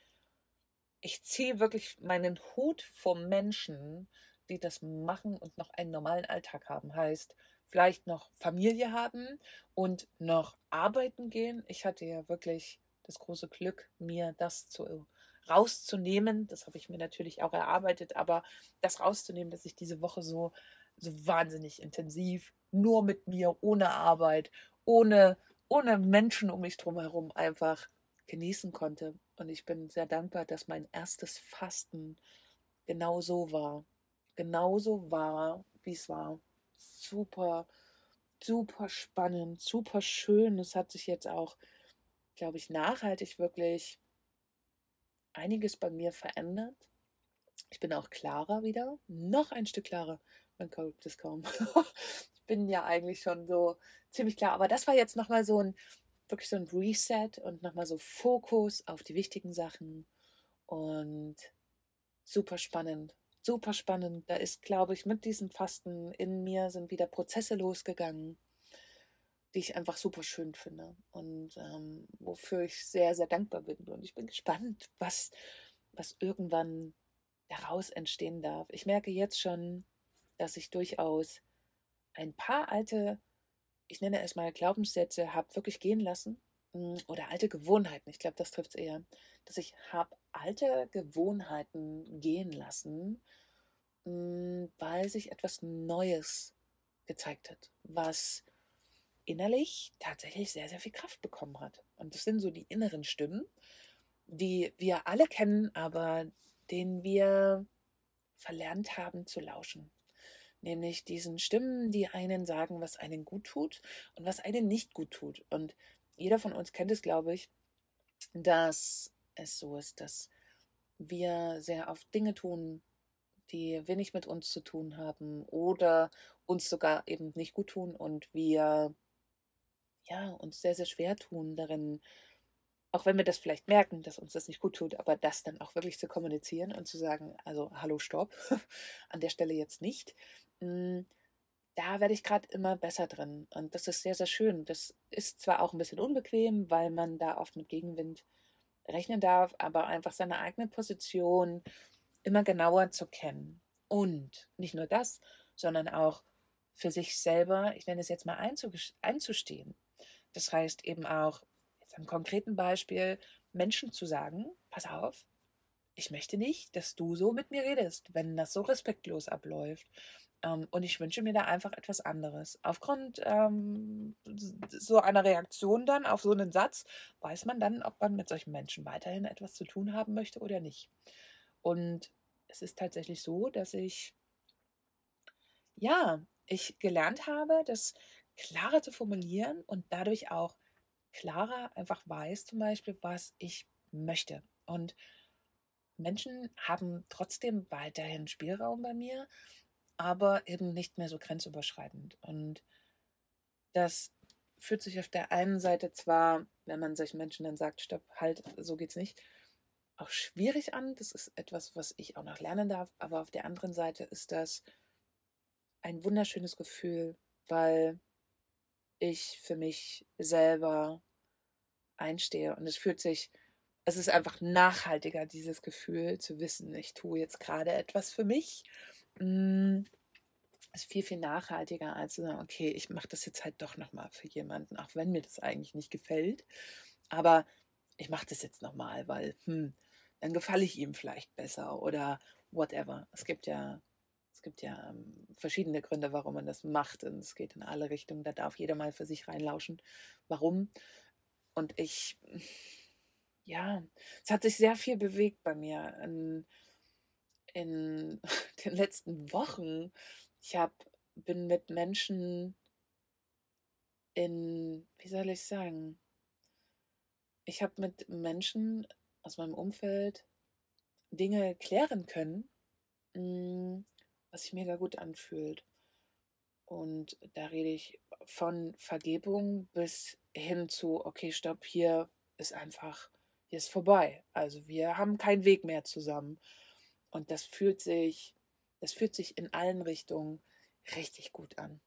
ich ziehe wirklich meinen Hut vor Menschen, die das machen und noch einen normalen Alltag haben. Heißt, vielleicht noch Familie haben und noch arbeiten gehen. Ich hatte ja wirklich das große Glück, mir das zu rauszunehmen. Das habe ich mir natürlich auch erarbeitet, aber das rauszunehmen, dass ich diese Woche so, so wahnsinnig intensiv nur mit mir, ohne Arbeit, ohne, ohne Menschen um mich drumherum einfach genießen konnte. Und ich bin sehr dankbar, dass mein erstes Fasten genau so war genauso war, wie es war. Super, super spannend, super schön. Es hat sich jetzt auch, glaube ich, nachhaltig wirklich einiges bei mir verändert. Ich bin auch klarer wieder, noch ein Stück klarer. Man glaubt es kaum. ich bin ja eigentlich schon so ziemlich klar. Aber das war jetzt nochmal so ein, wirklich so ein Reset und nochmal so Fokus auf die wichtigen Sachen und super spannend super spannend. Da ist, glaube ich, mit diesem Fasten in mir sind wieder Prozesse losgegangen, die ich einfach super schön finde und ähm, wofür ich sehr, sehr dankbar bin. Und ich bin gespannt, was, was irgendwann daraus entstehen darf. Ich merke jetzt schon, dass ich durchaus ein paar alte, ich nenne es mal Glaubenssätze, habe wirklich gehen lassen hm, oder alte Gewohnheiten. Ich glaube, das trifft es eher, dass ich habe alte Gewohnheiten gehen lassen, hm, weil sich etwas Neues gezeigt hat, was innerlich tatsächlich sehr, sehr viel Kraft bekommen hat. Und das sind so die inneren Stimmen, die wir alle kennen, aber denen wir verlernt haben zu lauschen. Nämlich diesen Stimmen, die einen sagen, was einen gut tut und was einen nicht gut tut. Und jeder von uns kennt es, glaube ich, dass es so ist, dass wir sehr oft Dinge tun, die wenig mit uns zu tun haben oder uns sogar eben nicht gut tun und wir ja uns sehr, sehr schwer tun darin, auch wenn wir das vielleicht merken, dass uns das nicht gut tut, aber das dann auch wirklich zu kommunizieren und zu sagen, also hallo, stopp, an der Stelle jetzt nicht. Hm, da werde ich gerade immer besser drin. Und das ist sehr, sehr schön. Das ist zwar auch ein bisschen unbequem, weil man da oft mit Gegenwind rechnen darf, aber einfach seine eigene Position immer genauer zu kennen. Und nicht nur das, sondern auch für sich selber, ich nenne es jetzt mal einzustehen. Das heißt eben auch, jetzt am konkreten Beispiel, Menschen zu sagen, pass auf, ich möchte nicht, dass du so mit mir redest, wenn das so respektlos abläuft. Ähm, und ich wünsche mir da einfach etwas anderes. Aufgrund ähm, so einer Reaktion dann auf so einen Satz weiß man dann, ob man mit solchen Menschen weiterhin etwas zu tun haben möchte oder nicht. Und es ist tatsächlich so, dass ich, ja, ich gelernt habe, das klarer zu formulieren und dadurch auch klarer einfach weiß zum Beispiel, was ich möchte. Und Menschen haben trotzdem weiterhin Spielraum bei mir, aber eben nicht mehr so grenzüberschreitend. Und das fühlt sich auf der einen Seite zwar, wenn man solchen Menschen dann sagt, stopp, halt, so geht's nicht, auch schwierig an. Das ist etwas, was ich auch noch lernen darf. Aber auf der anderen Seite ist das ein wunderschönes Gefühl, weil ich für mich selber einstehe. Und es fühlt sich, es ist einfach nachhaltiger, dieses Gefühl zu wissen, ich tue jetzt gerade etwas für mich. Es ist viel, viel nachhaltiger, als zu sagen, okay, ich mache das jetzt halt doch nochmal für jemanden, auch wenn mir das eigentlich nicht gefällt. Aber ich mache das jetzt nochmal, weil, hm, dann gefalle ich ihm vielleicht besser oder whatever. Es gibt ja, es gibt ja ähm, verschiedene Gründe, warum man das macht und es geht in alle Richtungen. Da darf jeder mal für sich reinlauschen, warum. Und ich, ja, es hat sich sehr viel bewegt bei mir in, in den letzten Wochen. Ich habe bin mit Menschen in, wie soll ich sagen, ich habe mit Menschen aus meinem Umfeld Dinge klären können, mm, was sich mega gut anfühlt. Und da rede ich von Vergebung bis hin zu, okay, stopp, hier ist einfach, hier ist vorbei. Also wir haben keinen Weg mehr zusammen. Und das fühlt sich, das fühlt sich in allen Richtungen richtig gut an.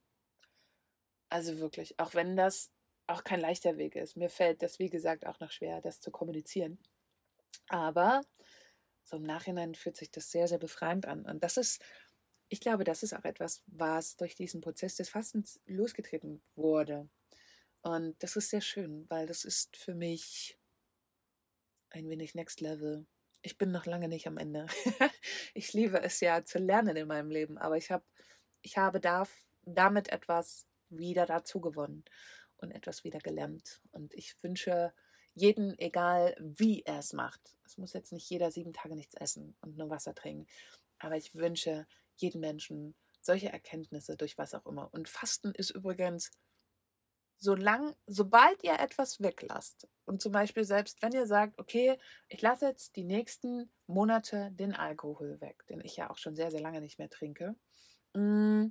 Also wirklich, auch wenn das auch kein leichter Weg ist. Mir fällt das, wie gesagt, auch noch schwer, das zu kommunizieren. Aber so im Nachhinein fühlt sich das sehr, sehr befreiend an. Und das ist, ich glaube, das ist auch etwas, was durch diesen Prozess des Fastens losgetreten wurde. Und das ist sehr schön, weil das ist für mich ein wenig Next Level. Ich bin noch lange nicht am Ende. ich liebe es ja zu lernen in meinem Leben, aber ich habe, ich habe darf, damit etwas wieder dazu gewonnen und etwas wieder gelernt. Und ich wünsche jeden, egal wie er es macht, es muss jetzt nicht jeder sieben Tage nichts essen und nur Wasser trinken, aber ich wünsche jeden Menschen solche Erkenntnisse durch was auch immer. Und Fasten ist übrigens, solang, sobald ihr etwas weglasst, und zum Beispiel selbst wenn ihr sagt, okay, ich lasse jetzt die nächsten Monate den Alkohol weg, den ich ja auch schon sehr, sehr lange nicht mehr trinke, mm,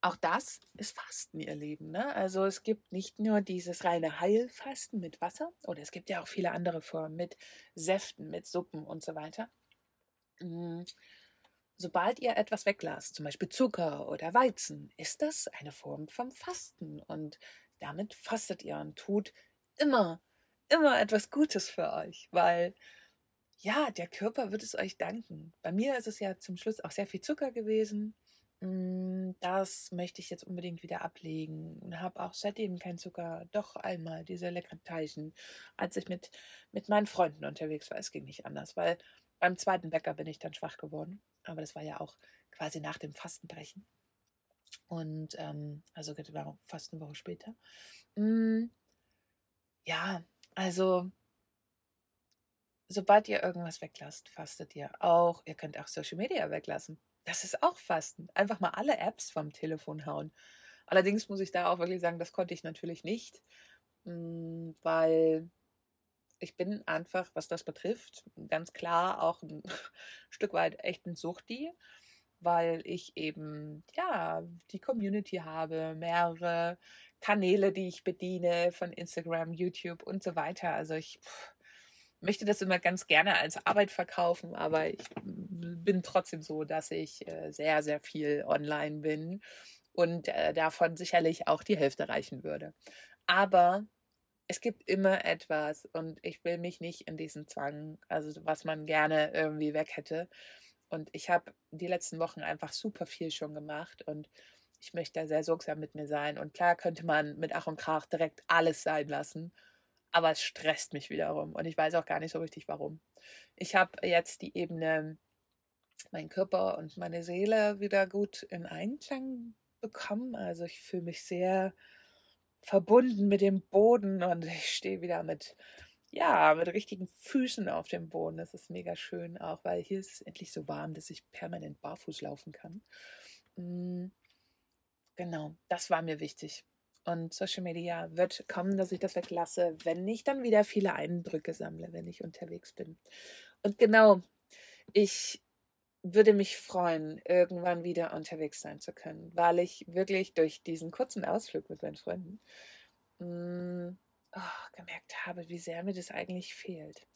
auch das ist Fasten, ihr Lieben. Ne? Also es gibt nicht nur dieses reine Heilfasten mit Wasser, oder es gibt ja auch viele andere Formen mit Säften, mit Suppen und so weiter. Mm, sobald ihr etwas weglasst, zum Beispiel Zucker oder Weizen, ist das eine Form vom Fasten. Und damit fastet ihr und tut immer, immer etwas Gutes für euch, weil ja, der Körper wird es euch danken. Bei mir ist es ja zum Schluss auch sehr viel Zucker gewesen. Hm, das möchte ich jetzt unbedingt wieder ablegen und habe auch seitdem keinen Zucker. Doch einmal diese leckeren Teilchen, als ich mit, mit meinen Freunden unterwegs war. Es ging nicht anders, weil beim zweiten Bäcker bin ich dann schwach geworden. Aber das war ja auch quasi nach dem Fastenbrechen. Und ähm, also genau, fast eine Woche später. Hm, ja, also sobald ihr irgendwas weglasst, fastet ihr auch. Ihr könnt auch Social Media weglassen. Das ist auch Fasten. Einfach mal alle Apps vom Telefon hauen. Allerdings muss ich da auch wirklich sagen, das konnte ich natürlich nicht, hm, weil ich bin einfach, was das betrifft, ganz klar auch ein Stück weit echt ein Suchti, weil ich eben, ja, die Community habe, mehrere Kanäle, die ich bediene von Instagram, YouTube und so weiter. Also ich pff, möchte das immer ganz gerne als Arbeit verkaufen, aber ich bin trotzdem so, dass ich äh, sehr, sehr viel online bin und äh, davon sicherlich auch die Hälfte reichen würde. Aber es gibt immer etwas und ich will mich nicht in diesen Zwang, also was man gerne irgendwie weg hätte. Und ich habe die letzten Wochen einfach super viel schon gemacht und ich möchte da sehr sorgsam mit mir sein. Und klar könnte man mit Ach und Krach direkt alles sein lassen aber es stresst mich wiederum und ich weiß auch gar nicht so richtig warum. Ich habe jetzt die Ebene, mein Körper und meine Seele wieder gut in Einklang bekommen. Also ich fühle mich sehr verbunden mit dem Boden und ich stehe wieder mit, ja, mit richtigen Füßen auf dem Boden. Das ist mega schön auch, weil hier ist es endlich so warm, dass ich permanent barfuß laufen kann. Mm, genau, das war mir wichtig. Und Social Media wird kommen, dass ich das weglasse, wenn ich dann wieder viele Eindrücke sammle, wenn ich unterwegs bin. Und genau, ich würde mich freuen, irgendwann wieder unterwegs sein zu können, weil ich wirklich durch diesen kurzen Ausflug mit meinen Freunden mh, mm, oh, gemerkt habe, wie sehr mir das eigentlich fehlt.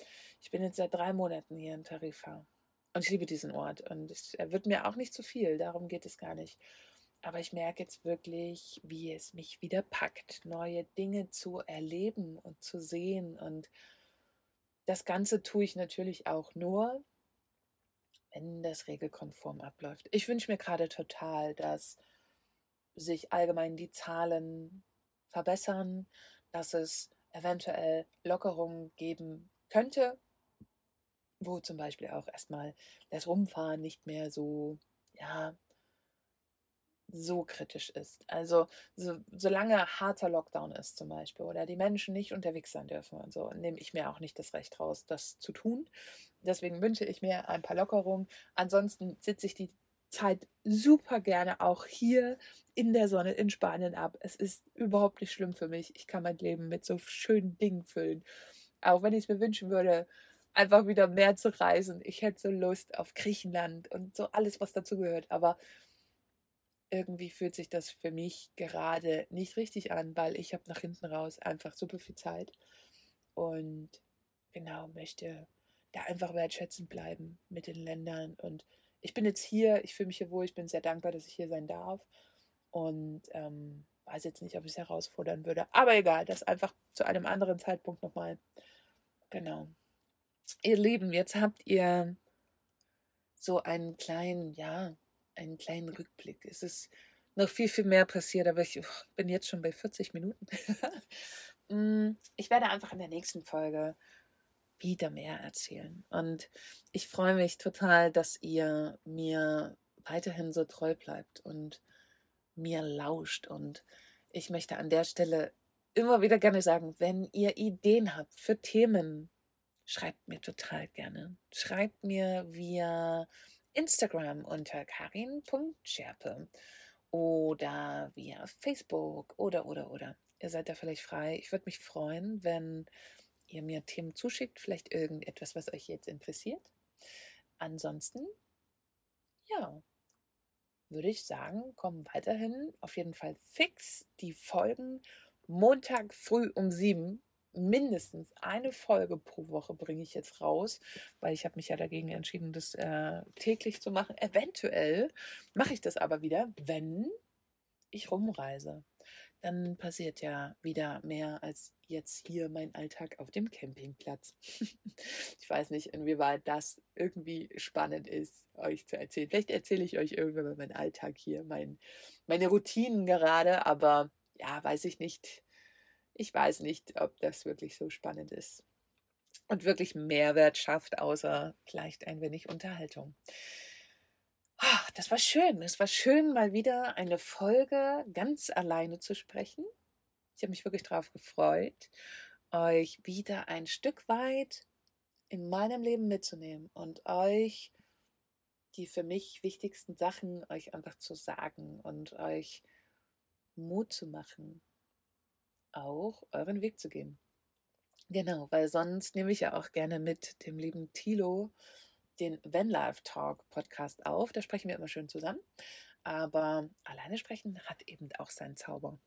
Ich bin jetzt seit drei Monaten hier in Tarifa und ich liebe diesen Ort und es wird mir auch nicht zu viel, darum geht es gar nicht. Aber ich merke jetzt wirklich, wie es mich wieder packt, neue Dinge zu erleben und zu sehen. Und das Ganze tue ich natürlich auch nur, wenn das regelkonform abläuft. Ich wünsche mir gerade total, dass sich allgemein die Zahlen verbessern, dass es eventuell Lockerungen geben könnte, wo zum Beispiel auch erstmal das Rumfahren nicht mehr so, ja, so kritisch ist. Also so, solange harter Lockdown ist zum Beispiel oder die Menschen nicht unterwegs sein dürfen und so, nehme ich mir auch nicht das Recht raus, das zu tun. Deswegen wünsche ich mir ein paar Lockerungen. Ansonsten sitze ich die Zeit super gerne auch hier in der Sonne in Spanien ab. Es ist überhaupt nicht schlimm für mich. Ich kann mein Leben mit so schönen Dingen füllen. Auch wenn ich es mir wünschen würde, einfach wieder mehr zu reisen. Ich hätte so Lust auf Griechenland und so alles, was dazu gehört. Aber irgendwie fühlt sich das für mich gerade nicht richtig an, weil ich habe nach hinten raus einfach super viel Zeit und genau möchte da einfach wertschätzend bleiben mit den Ländern. Und ich bin jetzt hier, ich fühle mich hier wohl, ich bin sehr dankbar, dass ich hier sein darf und ähm, weiß jetzt nicht, ob ich es herausfordern würde. Aber egal, das einfach zu einem anderen Zeitpunkt nochmal. Genau. Ihr Lieben, jetzt habt ihr so einen kleinen, ja, einen kleinen Rückblick. Es ist noch viel, viel mehr passiert, aber ich oh, bin jetzt schon bei 40 Minuten. Mm, ich werde einfach in der nächsten Folge wieder mehr erzählen. Und ich freue mich total, dass ihr mir weiterhin so treu bleibt und mir lauscht. Und ich möchte an der Stelle immer wieder gerne sagen, wenn ihr Ideen habt für Themen, schreibt mir total gerne. Schreibt mir via Instagram unter karin.scherpe oder via Facebook oder, oder, oder. Ihr seid da vielleicht frei. Ich würde mich freuen, wenn ihr mir Themen zuschickt, vielleicht irgendetwas, was euch jetzt interessiert. Ansonsten, ja, würde ich sagen, kommen weiterhin auf jeden Fall fix die Folgen Montag früh um sieben mindestens eine Folge pro Woche bringe ich jetzt raus, weil ich habe mich ja dagegen entschieden, das äh, täglich zu machen. Eventuell mache ich das aber wieder, wenn ich rumreise. Dann passiert ja wieder mehr als jetzt hier mein Alltag auf dem Campingplatz. ich weiß nicht, inwieweit das irgendwie spannend ist, euch zu erzählen. Vielleicht erzähle ich euch irgendwann mal meinen Alltag hier, mein, meine Routinen gerade, aber ja, weiß ich nicht ich weiß nicht, ob das wirklich so spannend ist und wirklich Mehrwert schafft, außer vielleicht ein wenig Unterhaltung. Ah, das war schön. Es war schön, mal wieder eine Folge ganz alleine zu sprechen. Ich habe mich wirklich darauf gefreut, euch wieder ein Stück weit in meinem Leben mitzunehmen und euch die für mich wichtigsten Sachen euch einfach zu sagen und euch Mut zu machen, auch euren Weg zu gehen. Genau, weil sonst nehme ich ja auch gerne mit dem lieben Tilo den Van Life Talk Podcast auf. Da sprechen wir immer schön zusammen. Aber alleine sprechen hat eben auch seinen Zauber.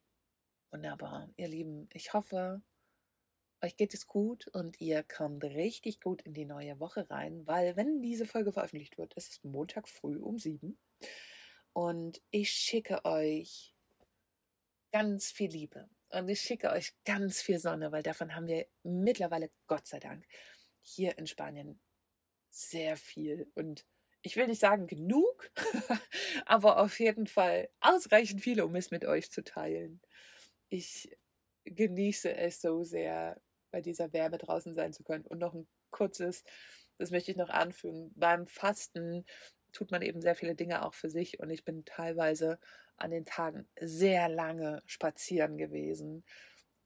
Wunderbar, ihr Lieben. Ich hoffe, euch geht es gut und ihr kommt richtig gut in die neue Woche rein, weil wenn diese Folge veröffentlicht wird, ist Montag früh um sieben. Und ich schicke euch ganz viel Liebe, und ich schicke euch ganz viel Sonne, weil davon haben wir mittlerweile, Gott sei Dank, hier in Spanien sehr viel. Und ich will nicht sagen genug, aber auf jeden Fall ausreichend viel, um es mit euch zu teilen. Ich genieße es so sehr, bei dieser Wärme draußen sein zu können. Und noch ein kurzes, das möchte ich noch anfügen. Beim Fasten tut man eben sehr viele Dinge auch für sich und ich bin teilweise an den Tagen sehr lange spazieren gewesen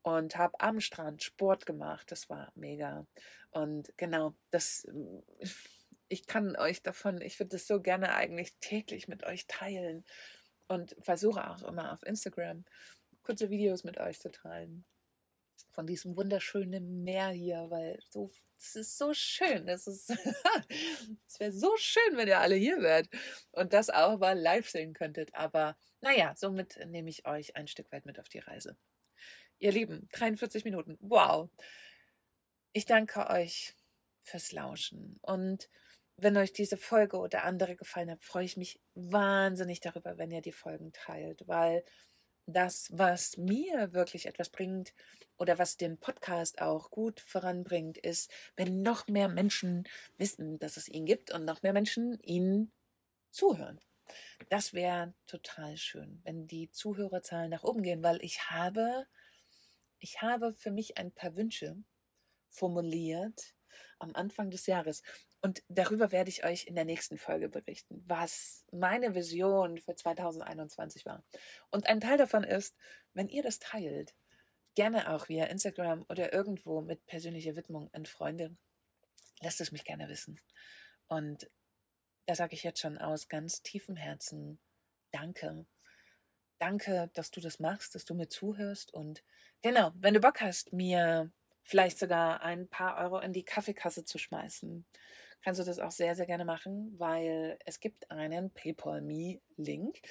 und habe am Strand Sport gemacht. Das war mega. Und genau, das, ich kann euch davon, ich würde das so gerne eigentlich täglich mit euch teilen und versuche auch immer auf Instagram kurze Videos mit euch zu teilen von diesem wunderschönen Meer hier, weil so, es ist so schön. Es ist, es wäre so schön, wenn ihr alle hier wärt und das auch mal live sehen könntet. Aber naja, somit nehme ich euch ein Stück weit mit auf die Reise. Ihr Lieben, 43 Minuten. Wow. Ich danke euch fürs Lauschen. Und wenn euch diese Folge oder andere gefallen hat, freue ich mich wahnsinnig darüber, wenn ihr die Folgen teilt, weil das, was mir wirklich etwas bringt oder was den Podcast auch gut voranbringt, ist, wenn noch mehr Menschen wissen, dass es ihn gibt und noch mehr Menschen ihn zuhören. Das wäre total schön, wenn die Zuhörerzahlen nach oben gehen, weil ich habe, ich habe für mich ein paar Wünsche formuliert am Anfang des Jahres. Und darüber werde ich euch in der nächsten Folge berichten, was meine Vision für 2021 war. Und ein Teil davon ist, wenn ihr das teilt, gerne auch via Instagram oder irgendwo mit persönlicher Widmung an Freunde, lasst es mich gerne wissen. Und da sage ich jetzt schon aus ganz tiefem Herzen Danke. Danke, dass du das machst, dass du mir zuhörst. Und genau, wenn du Bock hast, mir vielleicht sogar ein paar Euro in die Kaffeekasse zu schmeißen, kannst du das auch sehr, sehr gerne machen, weil es gibt einen PayPal Me-Link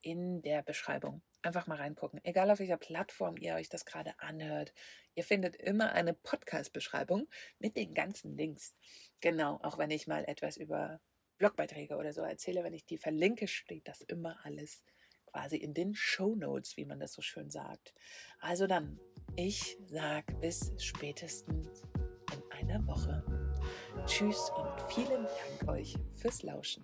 in der Beschreibung. Einfach mal reingucken. Egal auf welcher Plattform ihr euch das gerade anhört. Ihr findet immer eine Podcast-Beschreibung mit den ganzen Links. Genau, auch wenn ich mal etwas über Blogbeiträge oder so erzähle, wenn ich die verlinke, steht das immer alles quasi in den Show Notes, wie man das so schön sagt. Also dann, ich sage bis spätestens in einer Woche. Tschüss und vielen Dank euch fürs Lauschen.